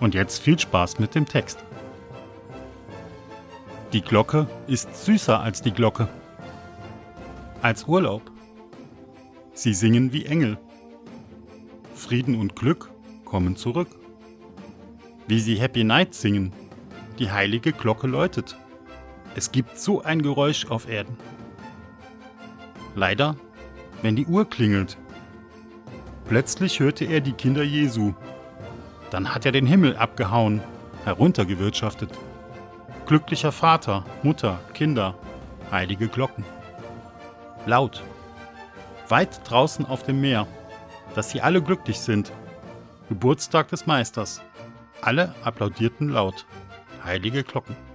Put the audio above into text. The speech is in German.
Und jetzt viel Spaß mit dem Text. Die Glocke ist süßer als die Glocke. Als Urlaub. Sie singen wie Engel. Frieden und Glück kommen zurück. Wie sie Happy Night singen, die heilige Glocke läutet. Es gibt so ein Geräusch auf Erden. Leider, wenn die Uhr klingelt. Plötzlich hörte er die Kinder Jesu. Dann hat er den Himmel abgehauen, heruntergewirtschaftet. Glücklicher Vater, Mutter, Kinder, heilige Glocken. Laut. Weit draußen auf dem Meer, dass sie alle glücklich sind. Geburtstag des Meisters. Alle applaudierten laut. Heilige Glocken.